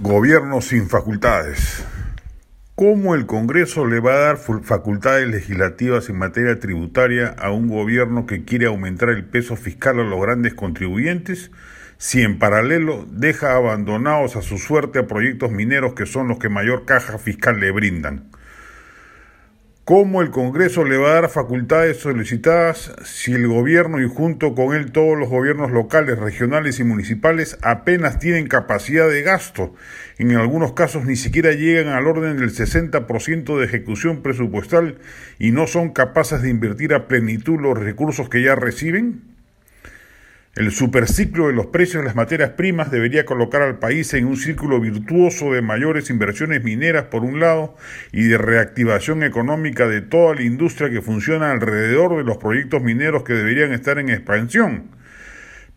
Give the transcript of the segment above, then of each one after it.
Gobierno sin facultades. ¿Cómo el Congreso le va a dar facultades legislativas en materia tributaria a un gobierno que quiere aumentar el peso fiscal a los grandes contribuyentes si en paralelo deja abandonados a su suerte a proyectos mineros que son los que mayor caja fiscal le brindan? ¿Cómo el Congreso le va a dar facultades solicitadas si el gobierno y junto con él todos los gobiernos locales, regionales y municipales apenas tienen capacidad de gasto? En algunos casos ni siquiera llegan al orden del 60% de ejecución presupuestal y no son capaces de invertir a plenitud los recursos que ya reciben? El superciclo de los precios de las materias primas debería colocar al país en un círculo virtuoso de mayores inversiones mineras por un lado y de reactivación económica de toda la industria que funciona alrededor de los proyectos mineros que deberían estar en expansión.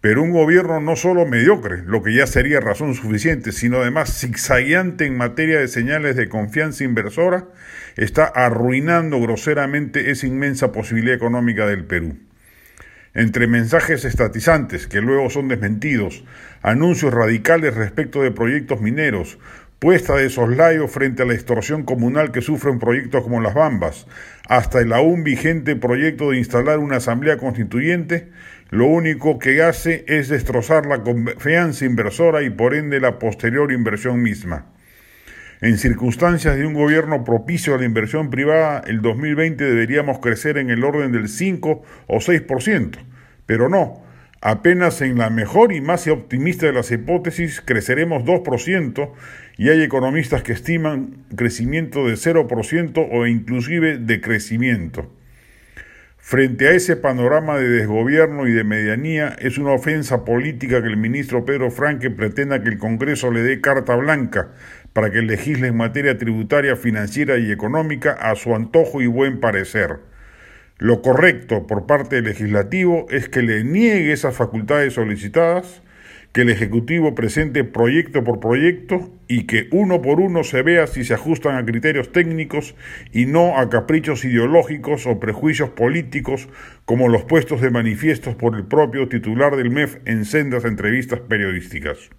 Pero un gobierno no solo mediocre, lo que ya sería razón suficiente, sino además zigzagueante en materia de señales de confianza inversora, está arruinando groseramente esa inmensa posibilidad económica del Perú. Entre mensajes estatizantes que luego son desmentidos, anuncios radicales respecto de proyectos mineros, puesta de soslayo frente a la extorsión comunal que sufren proyectos como las Bambas, hasta el aún vigente proyecto de instalar una asamblea constituyente, lo único que hace es destrozar la confianza inversora y por ende la posterior inversión misma. En circunstancias de un gobierno propicio a la inversión privada, el 2020 deberíamos crecer en el orden del 5 o 6%, pero no, apenas en la mejor y más optimista de las hipótesis creceremos 2% y hay economistas que estiman crecimiento de 0% o inclusive decrecimiento. Frente a ese panorama de desgobierno y de medianía, es una ofensa política que el ministro Pedro Franque pretenda que el Congreso le dé carta blanca para que legisle en materia tributaria, financiera y económica a su antojo y buen parecer. Lo correcto por parte del legislativo es que le niegue esas facultades solicitadas, que el Ejecutivo presente proyecto por proyecto y que uno por uno se vea si se ajustan a criterios técnicos y no a caprichos ideológicos o prejuicios políticos como los puestos de manifiestos por el propio titular del MEF en sendas entrevistas periodísticas.